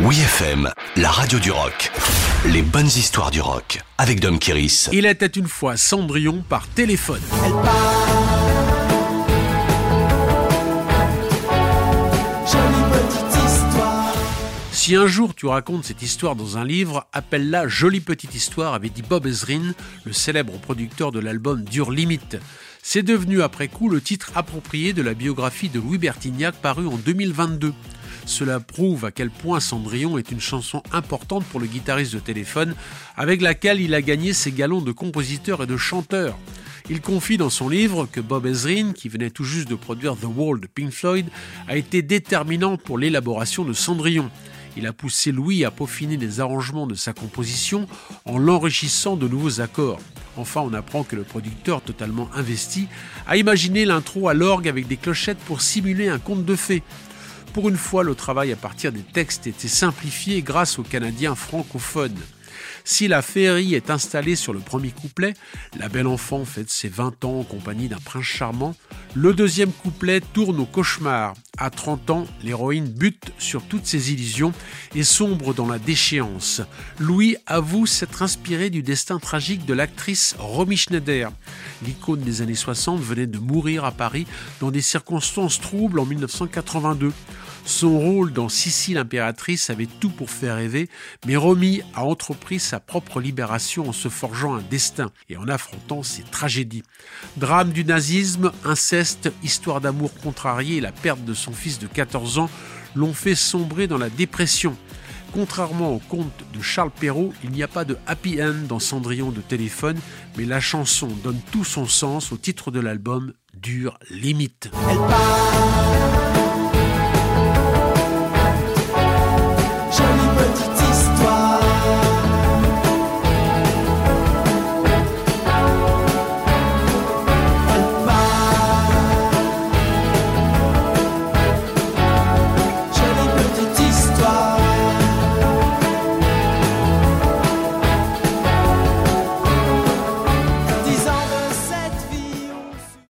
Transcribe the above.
Oui FM, la radio du rock. Les bonnes histoires du rock avec Dom Kiris. Il était une fois Cendrillon par téléphone. Si un jour tu racontes cette histoire dans un livre, appelle-la Jolie Petite Histoire, avait dit Bob Ezrin, le célèbre producteur de l'album Dure Limite. C'est devenu après coup le titre approprié de la biographie de Louis Bertignac paru en 2022. Cela prouve à quel point Cendrillon est une chanson importante pour le guitariste de téléphone, avec laquelle il a gagné ses galons de compositeur et de chanteur. Il confie dans son livre que Bob Ezrin, qui venait tout juste de produire The Wall de Pink Floyd, a été déterminant pour l'élaboration de Cendrillon. Il a poussé Louis à peaufiner les arrangements de sa composition en l'enrichissant de nouveaux accords. Enfin, on apprend que le producteur, totalement investi, a imaginé l'intro à l'orgue avec des clochettes pour simuler un conte de fées. Pour une fois, le travail à partir des textes était simplifié grâce aux Canadiens francophones. Si la féerie est installée sur le premier couplet, la belle enfant fête ses 20 ans en compagnie d'un prince charmant, le deuxième couplet tourne au cauchemar. À 30 ans, l'héroïne bute sur toutes ses illusions et sombre dans la déchéance. Louis avoue s'être inspiré du destin tragique de l'actrice Romy Schneider. L'icône des années 60 venait de mourir à Paris dans des circonstances troubles en 1982. Son rôle dans Sissi l'impératrice avait tout pour faire rêver, mais Romy a entrepris sa propre libération en se forgeant un destin et en affrontant ses tragédies. Drame du nazisme, inceste, histoire d'amour contrarié et la perte de son fils de 14 ans l'ont fait sombrer dans la dépression. Contrairement au conte de Charles Perrault, il n'y a pas de happy end dans Cendrillon de téléphone, mais la chanson donne tout son sens au titre de l'album Dure Limite.